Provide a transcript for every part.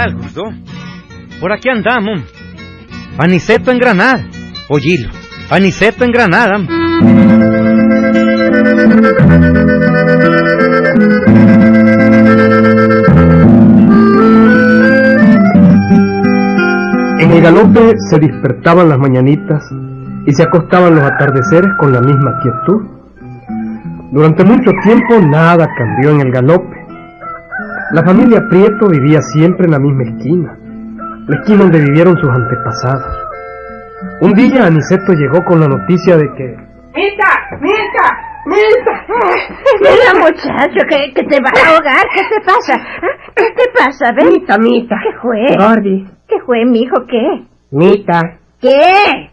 tal, gordo? Por aquí andamos. Paniceto en Granada. Oílo, paniceto en Granada. En el galope se despertaban las mañanitas y se acostaban los atardeceres con la misma quietud. Durante mucho tiempo nada cambió en el galope. La familia Prieto vivía siempre en la misma esquina, la esquina donde vivieron sus antepasados. Un día Aniceto llegó con la noticia de que... ¡Mita! ¡Mita! ¡Mita! Mira, muchacho, que, que te vas a ahogar. ¿Qué te pasa? ¿Ah? ¿Qué te pasa? Ven. Mita, Mita. ¿Qué fue? Gordi. ¿Qué fue, mijo? ¿Qué? Mita, ¿Qué?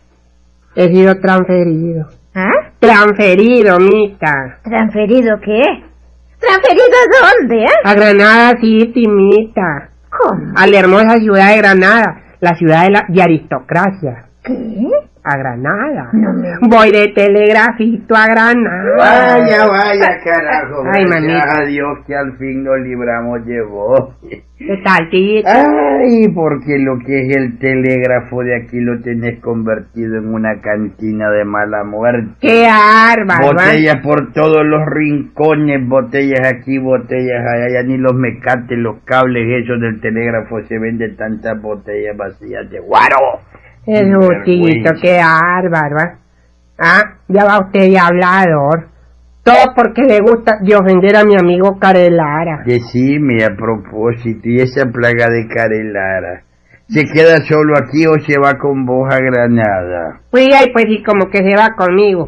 he sido transferido. ¿Ah? Transferido, Mita. ¿Transferido qué? ¿Transferido a dónde, eh? A Granada City, Mita. ¿Cómo? A la hermosa ciudad de Granada. La ciudad de la de aristocracia. ¿Qué? A Granada. No. Voy de telegrafito a Granada. Vaya, vaya, carajo. Ay, mamita. a Dios que al fin nos libramos de vos. ¿Qué tal? Ay, porque lo que es el telégrafo de aquí lo tenés convertido en una cantina de mala muerte. ¡Qué bárbaro! Botellas por todos los rincones, botellas aquí, botellas allá, ya ni los mecates, los cables esos del telégrafo se venden tantas botellas vacías de guaro. Es Sin justito, qué bárbaro. ¿eh? Ah, ya va usted de hablador. Todo porque le gusta de ofender a mi amigo Carelara. Decime a propósito, y esa plaga de Carelara, ¿se queda solo aquí o se va con vos a Granada? Pues ahí pues sí como que se va conmigo.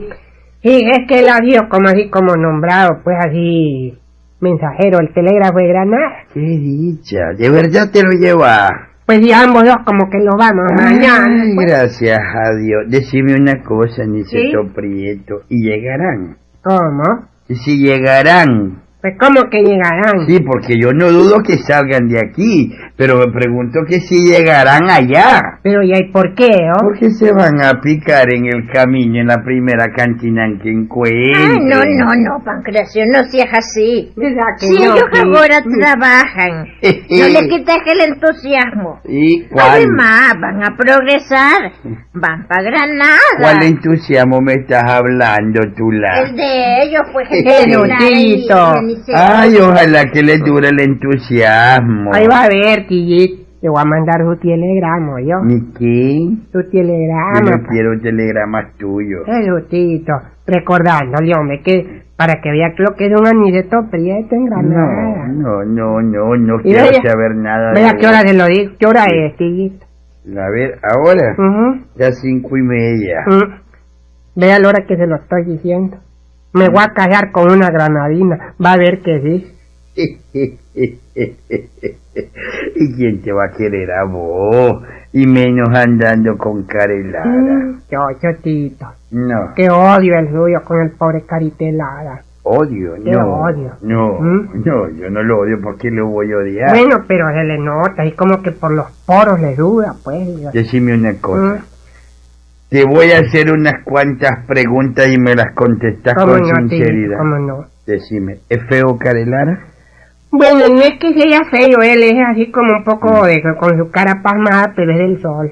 Y es que él ha sido como así como nombrado, pues así mensajero, el telégrafo de Granada. Qué dicha, de verdad te lo lleva. Pues y ambos dos como que lo vamos mañana. Ay, pues. gracias a Dios. Decime una cosa, Niceto Prieto, ¿y llegarán? ¿Cómo? ¿Y si llegarán? Pues cómo que llegarán. Sí, porque yo no dudo que salgan de aquí, pero me pregunto que si llegarán allá. Pero ¿y ahí por qué, oh? Porque se van a picar en el camino en la primera cantina en que encuentren. Ay, no, no, no, Pancracio, no seas así. ¿Verdad que Si no, ellos ahora trabajan, no le quites el entusiasmo. ¿Y cuál? Además, van a progresar, van para Granada. ¿Cuál entusiasmo me estás hablando, tú El de ellos, pues, el Ay, ojalá que le dure el entusiasmo. Ahí va a ver, Tillito. Le voy a mandar su telegrama, yo. ¿Ni qué? Su Yo telegrama. no quiero telegramas tuyos. Qué justito. Recordándole, hombre, que para que vea que lo que es un aniceto prieto en Granada. No, no, no, no, no quiero vaya- saber nada Vea de qué hora se lo digo. ¿Qué hora es, Tillito? A ver, ahora, Ujú. ya cinco y media. Mm. Vea la hora que se lo estoy diciendo. Me voy a callar con una granadina. Va a ver que sí. ¿Y quién te va a querer a vos? Y menos andando con Carelara. Mm. Yo, yo, Tito. No, Qué odio el suyo con el pobre Caritelada. odio, Qué no. odio. No, ¿Mm? no, yo no lo odio porque lo voy a odiar. Bueno, pero se le nota y como que por los poros le duda, pues. yo- Decime una cosa. Mm. Te voy a hacer unas cuantas preguntas y me las contestas ¿Cómo con no, sinceridad. ¿Cómo no? Decime, ¿es feo Carelara? Bueno, no es que sea feo, él es así como un poco de, con su cara pasmada, pero es del sol.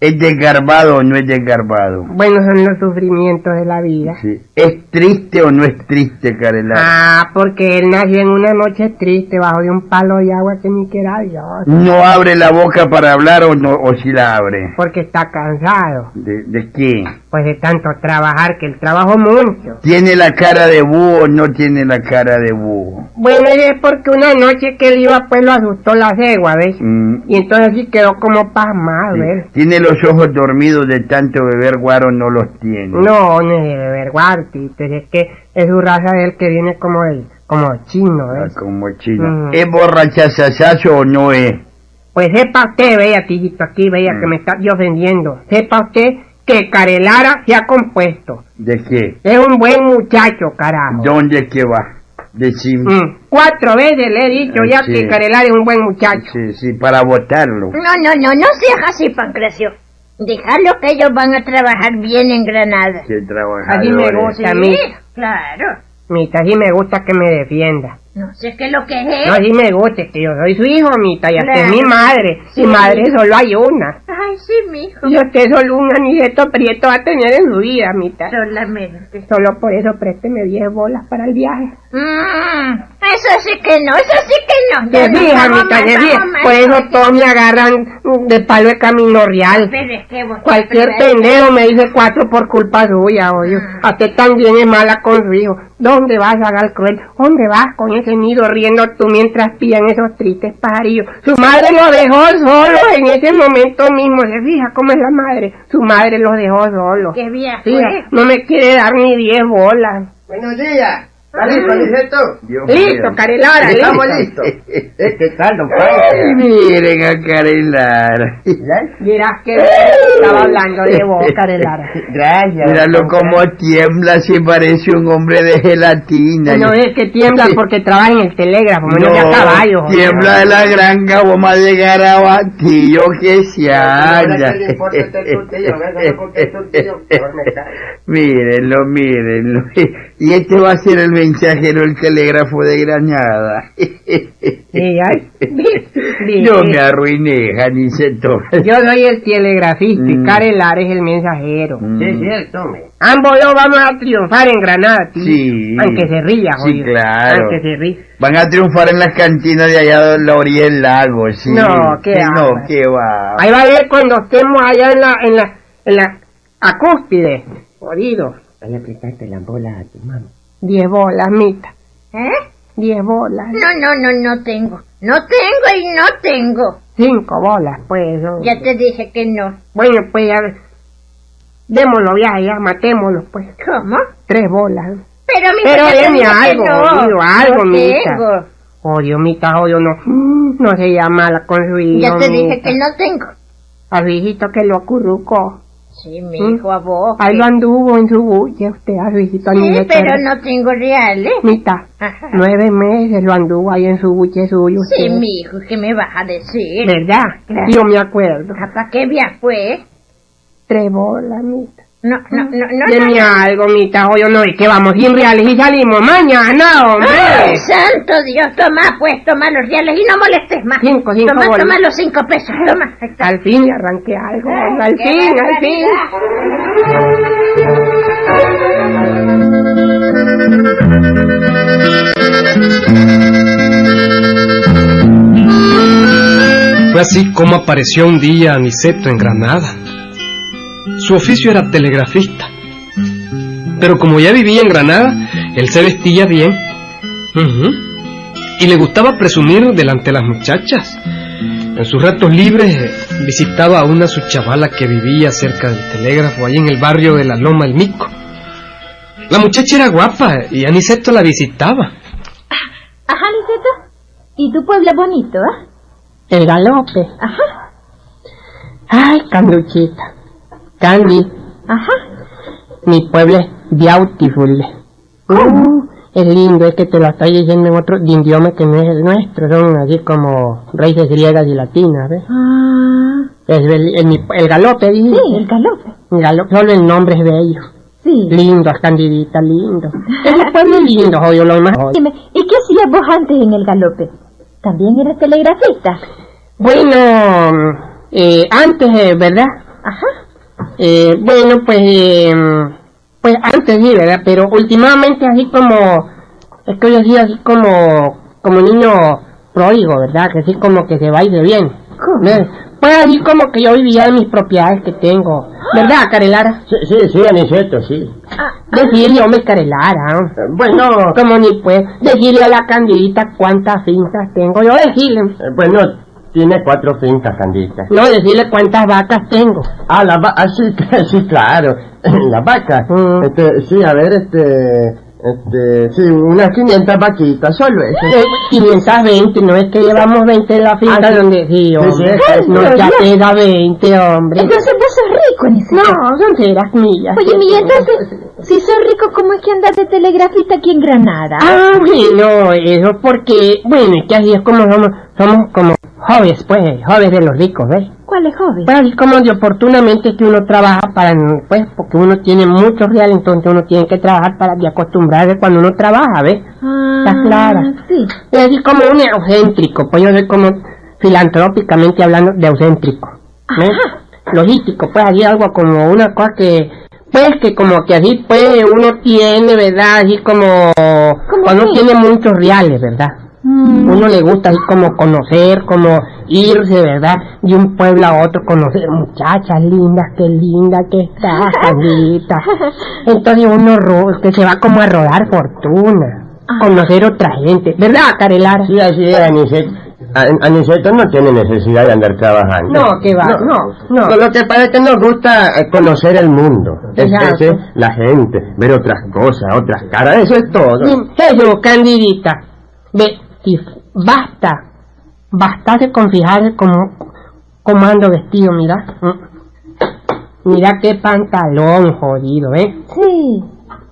¿Es desgarbado o no es desgarbado? Bueno, son los sufrimientos de la vida. Sí. ¿Es triste o no es triste, Carelara? Ah, porque él nació en una noche triste bajo de un palo de agua que ni quiera Dios. ¿No abre la boca para hablar o no o si la abre? Porque está cansado, ¿De, de qué? Pues de tanto trabajar, que él trabajó mucho. ¿Tiene la cara de búho o no tiene la cara de búho? Bueno, es porque una noche que él iba, pues lo asustó la cegua, ¿ves? Mm, Y entonces sí quedó como pasmado, sí. ¿ves? ¿Tiene los ojos dormidos de tanto beber guaro no los tiene? No, no es de beber guartito, es que es su raza de él que viene como el, como chino, Ah, ¿ves? como chino. Mm. ¿Es borrachazazazo o no es? Pues sepa usted, vea, tijito, aquí, vea Mm. que me está ofendiendo. Sepa usted que Carelara se ha compuesto. ¿De qué? Es un buen muchacho, carajo. ¿Dónde que va? Decime. Mm, Cuatro veces le he dicho Ah, ya sí. que Carelara es un buen muchacho. Sí, sí, para votarlo. No, no, no, no seas así, Pancracio. Déjalo que ellos van a trabajar bien en Granada. Que Así me gusta a mí. claro. Mita, sí me gusta que me defienda. No sé qué es lo que es. No, sí me gusta, que yo soy su hijo, mita, y hasta es mi madre. Sí. Mi madre solo hay una. Ay, sí, mijo. Y usted solo un aniceto prieto va a tener en su vida, mita. Solamente. Solo por eso présteme 10 bolas para el viaje. Mm, eso sí que no, eso sí que no. Se Ya no fija, vamos mita, mal, se fija. vamos mal, Por eso todos me agarran de palo de camino real. Pero es que vos Cualquier pendejo me dice cuatro por culpa suya, oye. A usted también es mala con su hijo. ¿Dónde vas, haga cruel? ¿Dónde vas con ese nido riendo tú mientras pillan esos tristes pajarillos? Su madre lo dejó solo en ese momento mismo. ¿Se fija cómo es la madre? Su madre los dejó solos. Qué viejo, Fija, ¿eh? no me quiere dar ni diez bolas. Buenos días. ¿Está listo, Aniceto? Dios Listo. Carelara, Estamos listo. listos. ¿Qué tal, don Pancho? Miren a Carelara. Dirás que estaba hablando de vos, Carelara. Gracias. Míralo como tiembla, si parece un hombre de gelatina. No es que tiembla porque trabaja en el telégrafo, no, a caballo. joder. tiembla de la granja, vamos a llegar a Batillo que se halla. ¿Qué le importa este cae. mírenlo, mírenlo. Y este va a ser el mensajero del telégrafo de Granada. Yo me arruiné, Janiceto. Yo soy el telegrafista y Mm. Carelar es el mensajero. Mm. Sí, es cierto. Ambos dos vamos a triunfar en Granada, tío. Sí. Aunque se ría, Sí, claro. Aunque se ría. Van a triunfar en las cantinas de allá de la orilla del lago, sí. No, qué No, va. qué va. Ahí va a ver cuando estemos allá en la, en la, en la acúspide. Jodido. Ahí aplicaste la bola a tu mamá. Diez bolas, mita. ¿Eh? Diez bolas. No, no, no, no tengo. No tengo y no tengo. Cinco bolas, pues. ¿no? Ya te dije que no. Bueno, pues ya. Démoslo ya, ya, matémoslo, pues. ¿Cómo? Tres bolas. Pero mi Pero deme algo, no. algo, no mija. tengo. Odio, mita, odio, no. No se llama la con su hijo. Ya te dije mita. que no tengo. Al viejito que lo acurrucó. Sí, mi hijo, a vos. Ahí lo anduvo en su bulla, usted, al viejito Sí, niño. pero no tengo reales. Mita, Ajá. nueve meses lo anduvo ahí en su buche suyo. Sí, usted. mi hijo, ¿qué me vas a decir? ¿Verdad? Claro. Yo me acuerdo. ¿Para qué viaje fue? Tres bolas, mita. No, no, no, no. Deme no. algo, mita, oye, no, es que vamos sin reales y salimos mañana, hombre. ¡Ay, santo Dios! Toma, pues, toma los reales y no molestes más. Cinco, cinco Toma, bolas. toma los cinco pesos, toma. Ahí está. Al fin le arranqué algo, al ¡Qué fin, al fin. Fue así como apareció un día Aniceto en Granada. Su oficio era telegrafista. Pero como ya vivía en Granada, él se vestía bien. Y le gustaba presumir delante de las muchachas. En sus ratos libres eh, visitaba a una su chavala que vivía cerca del telégrafo, ahí en el barrio de la Loma El Mico. La muchacha era guapa y Aniceto la visitaba. Ajá, Liceto. ¿Y tu pueblo es bonito, ah? El galope. Ajá, Ay, Canduchita. Candy, ajá. mi pueblo es beautiful. Uh, es lindo, es que te lo estoy diciendo en otro idioma que no es el nuestro. Son así como raíces griegas y latinas, ¿ves? Ah, Es el, el, el galope, dije. sí, el galope. El galope, solo el nombre es bello. Sí. Lindo, Candidita, lindo. Es un pueblo lindo, jodido, lo más. Dime, ¿y qué hacías vos antes en el galope? ¿También eras telegrafista? Bueno, eh, antes, eh, ¿verdad? Ajá. Eh, bueno, pues, eh, pues antes sí, ¿verdad? Pero últimamente así como, es que yo soy así como, como niño pródigo, ¿verdad? Que así como que se va y se viene. ¿Ves? Pues así como que yo vivía en mis propiedades que tengo. ¿Verdad, Carelara? Sí, sí, sí, Aniceto, sí. Decirle, hombre, Carelara. Eh, Bueno, Como ni pues, decirle a la candidita cuántas fincas tengo. Yo decirle, eh, bueno, tiene cuatro fincas, Candita. no decirle cuántas vacas tengo. Ah, la va ah, sí, sí, claro. La vaca. Mm. Este, sí, a ver, este, este, sí, unas 500 vaquitas, solo eso. Eh, 520, no es que llevamos 20 en la finca Ah, sí. donde sí, hombre. Sí, sí, no, ya queda 20, hombre. Entonces vos sos rico, Aniceto. No, son ceras millas. Oye, y entonces, si sos rico, ¿cómo es que andas de telegrafista aquí en Granada? Ah, bueno, eso porque, bueno, es que así es como somos, somos como jóvenes, pues, jóvenes de los ricos, ¿ves? ¿Cuál es joven? Pues así como de oportunamente que uno trabaja para, pues, porque uno tiene mucho real, entonces uno tiene que trabajar para de acostumbrarse cuando uno trabaja, ¿ves? Ah, ¿Está clara? Sí. Es así como un egocéntrico, pues yo soy como filantrópicamente hablando de egocéntrico. ¿ves? Logístico, pues así algo como una cosa que, pues que como que así pues uno tiene, ¿verdad? Así como, cuando qué? tiene muchos reales, ¿verdad? Mm, Uno le gusta así como conocer, como irse, ¿verdad? De un pueblo a otro, conocer muchachas lindas, qué linda que está, Sandrita. Entonces uno ro- que se va como a rodar fortuna, conocer otra gente, ¿verdad, Carelara? Sí, así es, Aniceto. A- Aniceto no tiene necesidad de andar trabajando. No, que va, no, no. Lo que pasa es que nos gusta eh, conocer el mundo, es, Exacto. es, la gente, ver otras cosas, otras caras, eso es todo. Eso, Candidita, ve, si basta, bastase con fijarse cómo, cómo ando vestido, mira. Mira qué pantalón jodido, ¿eh? Sí.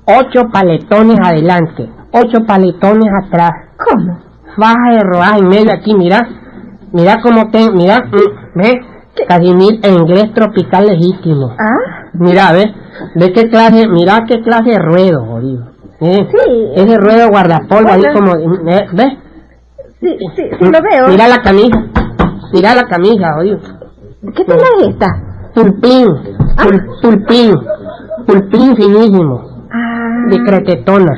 Ocho paletones adelante, ocho paletones atrás. ¿Cómo? Baja de rodaje en medio aquí, mira. Mira cómo te, mira, mm, ve, Casimir en inglés tropical legítimo. ¿Ah? Mira, ve, de qué clase, mira qué clase de ruedo, jodido. ¿eh? Sí. Ese ruedo guardapolvo ahí como, eh, ¿ves? Sí, sí, sí lo veo. Mira la camisa, mira la camisa, jodido. ¿Qué tela es esta? Tulpín, tul- tulpín, tulpín finísimo, Ah, de cretetona.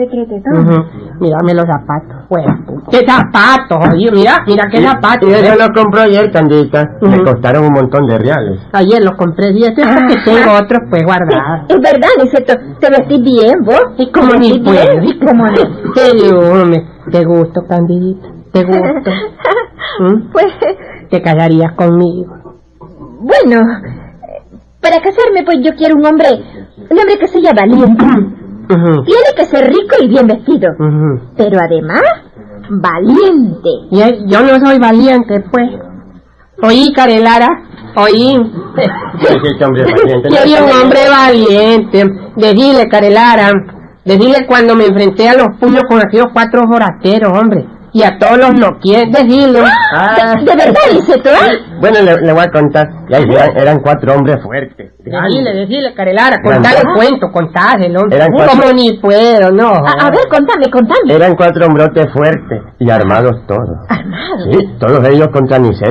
De cretetón. Ujú. Mírame los zapatos, fuera. ¿Qué zapatos, jodido? Mira, mira qué zapatos. Y eso ¿ves? lo compró ayer, Candita. Me Ujú. costaron un montón de reales. Ayer los compré, y este es porque tengo otros pues guardados. Es verdad, Niceto, te vestís bien, vos. Y como ¿Te ni puedo. ¿Cómo no? Serio, hombre, te gusto, Candidita, te gusto. ¿Mm? Pues, Te casarías conmigo. bueno, eh, para casarme, pues yo quiero un hombre, un hombre que sea valiente. Tiene que ser rico y bien vestido, pero además, valiente. Y eh, yo no soy valiente, pues. Oí, Carelara, oí. Yo soy un hombre valiente. Decirle, Carelara, decirle cuando me enfrenté a los puños con aquellos cuatro forasteros, hombre. Y a todos los no quieren decirle. Ah. ¿De, de verdad, Niceto, eh? Bueno, le, le voy a contar. Ya, eran, eran cuatro hombres fuertes. Decirle, decirle, Carelara, contale el Ah. cuento, contáselo. Eran cuatro- Como ni puedo, no. A, a ver, contame, contame. Eran cuatro hombrotes fuertes y armados todos. Armado. Sí, todos ellos contra Aniceto.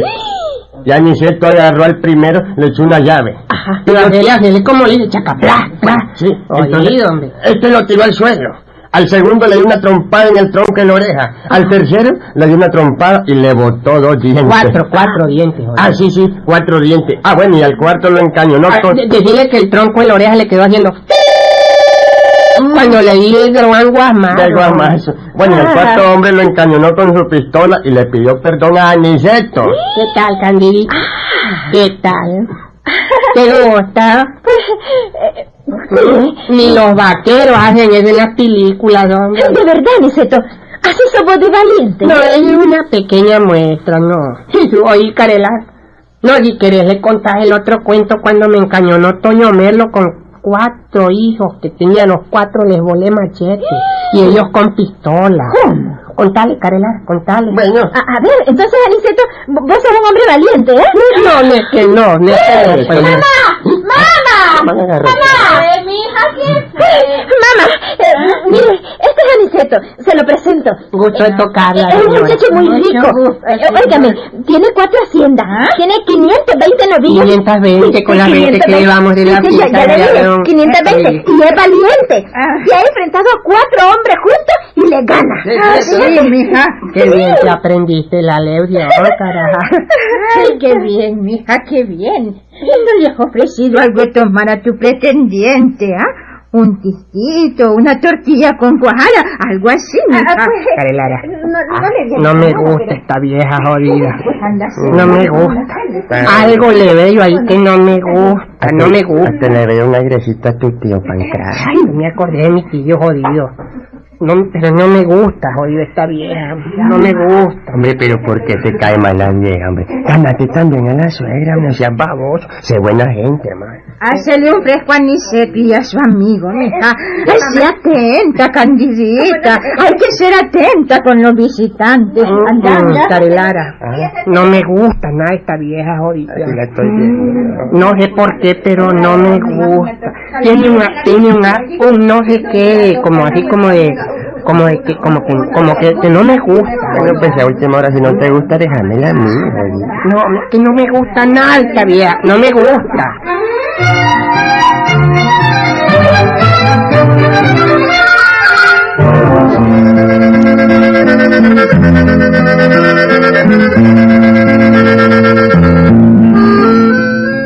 Y Aniceto agarró al primero, le echó una llave. Ajá. Pero hacerle, hacerle como le dice, chaca, plá, plá. Sí, Oído, entonces, hombre. este lo tiró al suelo. Al segundo le dio una trompada en el tronco en la oreja. Al tercero le dio una trompada y le botó dos dientes. Cuatro, cuatro dientes. oye. Ah, sí, sí, cuatro dientes. Ah, bueno, y al cuarto lo encañonó Ah, con... de- decirle que el tronco en la oreja le quedó haciendo... Cuando le di el guasmazo. del guamazo. Bueno, y el cuarto hombre lo encañonó con su pistola y le pidió perdón a Aniceto. ¿Qué tal, Candidita? ¿Qué tal? ¿Te gusta? Ni los vaqueros hacen eso en las películas, hombre. De verdad, Niceto, así sos vos de valiente. No, es una pequeña muestra, no. Oí, Carela. No, si querés le contás el otro cuento cuando me encañonó Toño Merlo con cuatro hijos que tenía los cuatro les volé machete y ellos con pistola. ¿Cómo? Contale, Carela, contale. Bueno, A, a ver, entonces, Aniceto, vos sos un hombre valiente, ¿eh? No, no es que no, no es que no. ¡Mamá! a agarrar. ¡Mamá! mi hija, ¿quién Mamá, eh, mire, este es Aniceto, se lo presento. Gusto de tocarla, Es un muchacho muy rico. Eh. Óigame, tiene cuatro haciendas, tiene 520 novillas. 520 con las 20 que llevamos de la Sí, ya, ya pizza, le ya dije, veo. 520. Sí. Y es valiente. Se ha enfrentado a cuatro hombres juntos y le gana. Ah, Sí, mija. Qué bien te aprendiste la lección, carajo. Ay, qué bien, mija, qué bien. ¿Y no le has ofrecido algo de tomar a tu pretendiente, ah? Un tistito, una tortilla con cuajada, algo así, mija. Carelara, No, no le digas no me nada, gusta pero- esta vieja jodida. Pues hacer No me una gusta. Algo le veo ahí que no me gusta, no me gusta. Hasta le veo un airecito a tu tío Pancracio. Ay, no me acordé de mi tío jodido. No, pero no me gusta, jodido, esta vieja. No me gusta. Hombre, pero ¿por qué te cae mal la vieja, hombre? Gánate también a la suegra, no seas baboso. Sé buena gente, hermano. Hacele un fresco a Niceto y a su amigo, mija. Ay, sé atenta, candidita. Hay que ser atenta con los visitantes. Anda, Mm, anda. Carelara, no me gusta nada esta vieja la estoy viendo. No sé por qué, pero no me gusta. Tiene una, tiene una, un no sé qué, como así como de, como de que, como que, como que, que no me gusta. Bueno, pues a última hora, si no te gusta, déjamela a mí. Jolín. No, que no me gusta nada esta vieja, no me gusta.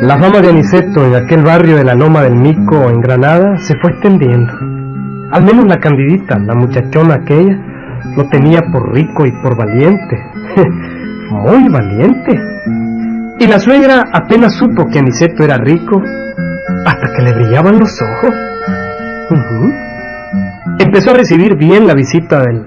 La fama de Aniceto en aquel barrio de la Loma del Mico en Granada se fue extendiendo. Al menos la candidita, la muchachona aquella, lo tenía por rico y por valiente. Muy valiente. Y la suegra apenas supo que Aniceto era rico hasta que le brillaban los ojos. Empezó a recibir bien la visita del,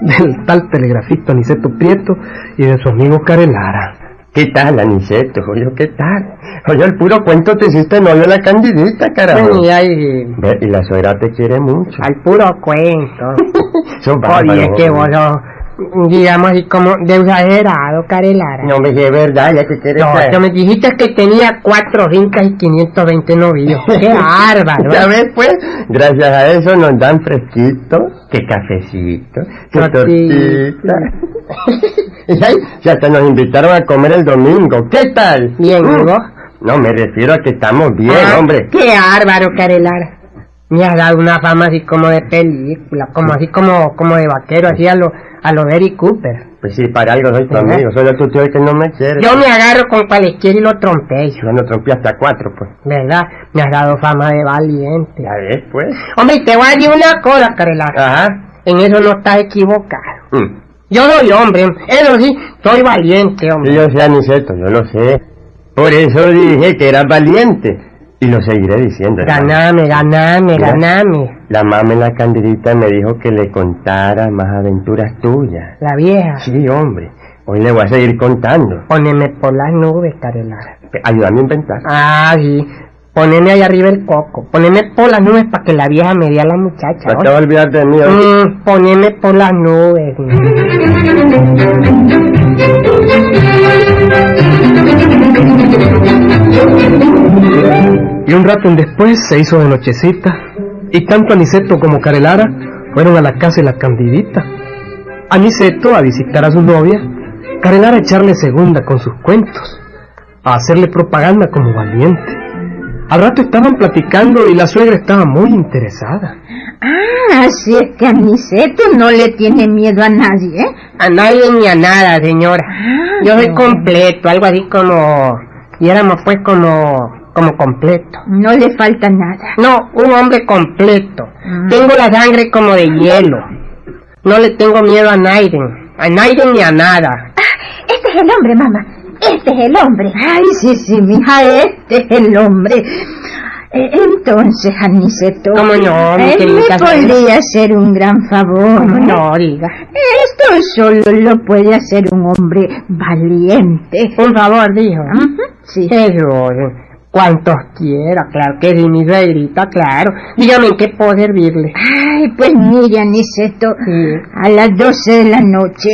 del tal telegrafista Aniceto Prieto y de su amigo Carelara. ¿Qué tal, Aniceto? Oye, ¿qué tal? Oye, el puro cuento te hiciste novio de la candidita, carajo. Y ahí, Ve, y la suegra te quiere mucho. al puro cuento. Son Oye, es que vos digamos así como de exagerado, Carelara. No, me es verdad, ya que quieres No, saber. me dijiste que tenía cuatro fincas y 520 novios. ¡Qué bárbaro! Ya ves, pues, gracias a eso nos dan fresquito, que cafecito, que Tortita. tortita. y ahí, ya hasta nos invitaron a comer el domingo. ¿Qué tal? Bien, Mm. ¿y vos? No, me refiero a que estamos bien, Ah, hombre. ¡Qué bárbaro, Carelara! Me has dado una fama así como de película, como así como, como de vaquero, así a lo, a lo Eric Cooper. Pues sí, para algo soy tu amigo, soy tu tío el que no me quiere. Yo me agarro con cualquiera y lo trompeo, Yo no trompé hasta cuatro, pues. ¿verdad? Me has dado fama de valiente. Ya ves, pues. Hombre, te voy a decir una cosa, Carelara. Ajá. En eso no estás equivocado. Mm. Yo soy hombre, eso sí, soy valiente, hombre. yo sé, Aniceto, yo lo sé. Por eso dije que eras valiente. Y lo seguiré diciendo. Ganame, ganame, Mira. ganame. La mamá en la candidita me dijo que le contara más aventuras tuyas. La vieja. Sí, hombre. Hoy le voy a seguir contando. Poneme por las nubes, Carelara. Ayúdame a inventar. Ah, sí. Poneme ahí arriba el coco. Poneme por las nubes para que la vieja me dé a la muchacha. No te vas a olvidar de mí. Mm, poneme por las nubes. Y un rato después se hizo de nochecita y tanto Aniceto como Carelara fueron a la casa de la candidita. Aniceto a visitar a su novia, Carelara a echarle segunda con sus cuentos, a hacerle propaganda como valiente. Al rato estaban platicando y la suegra estaba muy interesada. Ah, así es que Aniceto no le tiene miedo a nadie, ¿eh? A nadie ni a nada, señora. Ah, Yo soy no. completo, algo así como... Y éramos pues como... como completo. No le falta nada. No, un hombre completo. Mm. Tengo la sangre como de hielo. No le tengo miedo a nadie. A nadie ni a nada. Ah, este es el hombre, mamá. Este es el hombre. Ay, sí, sí, mija, este es el hombre. Eh, entonces, Aniceto, ¿Cómo no, mi querida me podría hacer un gran favor. ¿Cómo no, diga? Esto solo lo puede hacer un hombre valiente. Un favor, dijo. Ujú, Sí. Eso, eh, cuantos quiera, claro que sí, mi suegrita, claro. Dígame en qué puedo servirle. Ay, pues mire, Aniceto, Sí. a las 12 de la noche,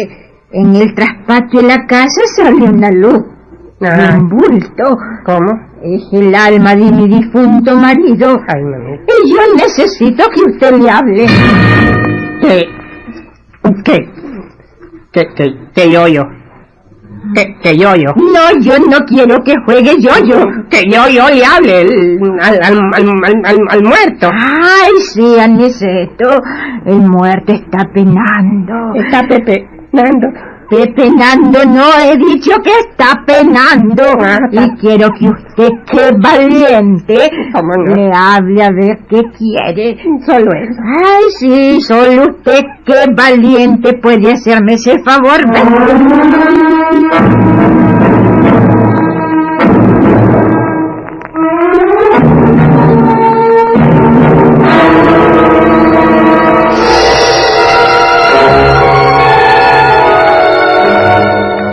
en el traspatio de la casa sale una luz. Ajá. Un bulto. ¿Cómo? Es el alma de mi difunto marido. Ay, mamita. Y yo necesito que usted le hable. ¿Qué? ¿Qué? ¿Qué? ¿Qué? ¿Qué yo yo? ¿Qué? ¿Qué yo yo? No, yo no quiero que juegue yo-yo. Que yo yo le hable el- al, al, al, al, al- al muerto. Ay, sí, Aniceto. El muerto está penando. Está Pepe, Nando. Que penando, no he dicho que está penando. Ah, Y quiero que usted, que valiente, le hable a ver qué quiere. Solo eso. Ay, sí, solo usted, que valiente, puede hacerme ese favor.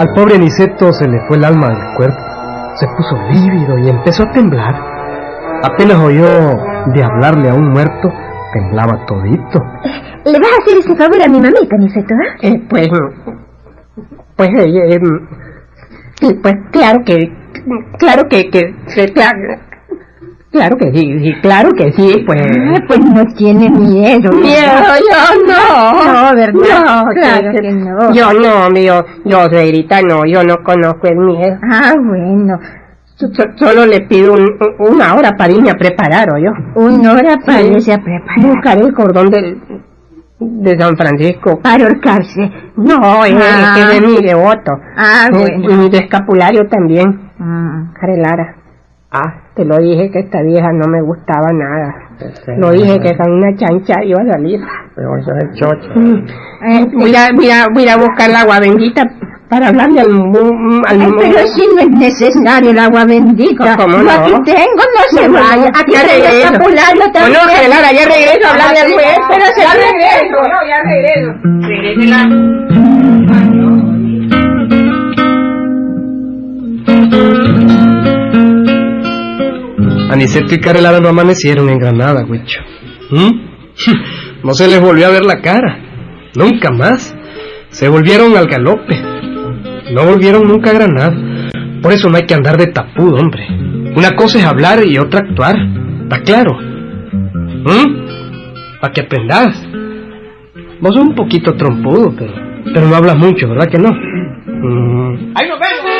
Al pobre Aniceto se le fue el alma del cuerpo. Se puso lívido y empezó a temblar. Apenas oyó de hablarle a un muerto, temblaba todito. ¿Le vas a hacer ese favor a mi mamita, Niceto, ah? Eh, pues, pues, eh, eh, sí, pues claro que, claro que, que, que, claro, Claro que sí, sí, claro que sí, pues. Ah, pues no tiene miedo. Miedo, yo no. No, ¿verdad? No, claro que- que no. Yo no, yo, yo, Suegrita, no, yo no conozco el miedo. Ah, bueno. So- solo le pido un- un- una hora para irme a preparar, ¿o yo? Una hora para irse a preparar. Buscar el cordón del, de San Francisco. Para ahorcarse. No, es, Ah. es de mi devoto. Ah, bueno. Y de escapulario también. Mm. Carelara. Ah, te lo dije que esta vieja no me gustaba nada. Lo dije que con una chancha iba a salir. Pero eso es el chocho. Eh, Voy a, voy a, voy a buscar la agua bendita para hablarle al, al Ay, pero si no es necesario el agua bendita. ¿Cómo no? aquí tengo, no se vaya. Aquí Ya tengo el regreso. escapulario también. Bueno, Carelara, ya regreso a hablarle al juez. Pero se ya regreso, no, ya regreso. Regrésela. Aniceto y Carelara no amanecieron en Granada, Huicho. ¿Mm? No se les volvió a ver la cara. Nunca más. Se volvieron al galope. No volvieron nunca a Granada. Por eso no hay que andar de tapudo, hombre. Una cosa es hablar y otra actuar. ¿Está claro? ¿Mm? Para que aprendas. Vos sos un poquito trompudo, pero, pero no hablas mucho, ¿verdad que no? Mm. ¡Ahí nos vemos!